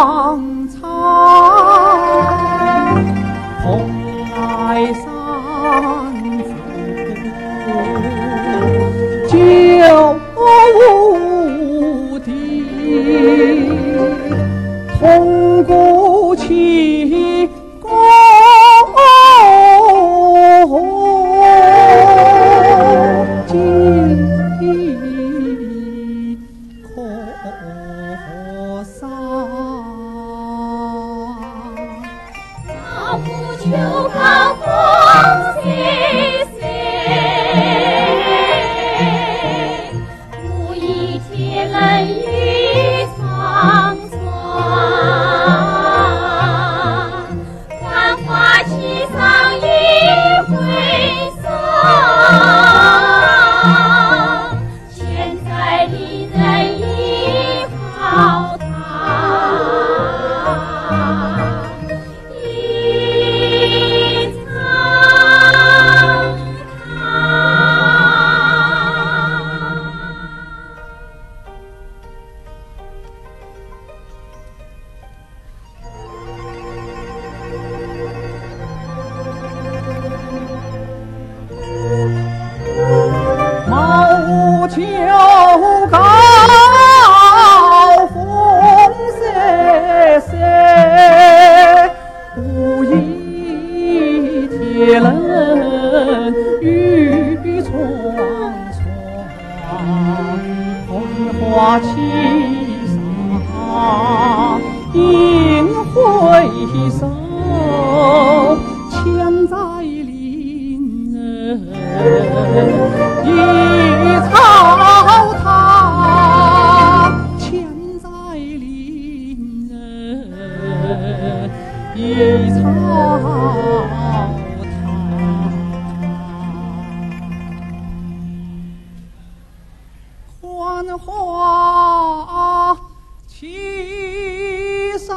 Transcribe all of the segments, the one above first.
苍苍，蓬莱山祖旧故地，同古情。不求高叶嫩雨穿窗，春花轻上银挥手，千载林人一草堂，千载灵人一草。花旗上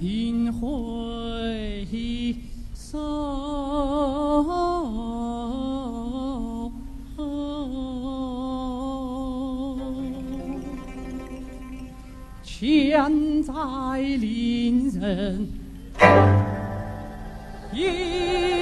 银灰色千载邻人一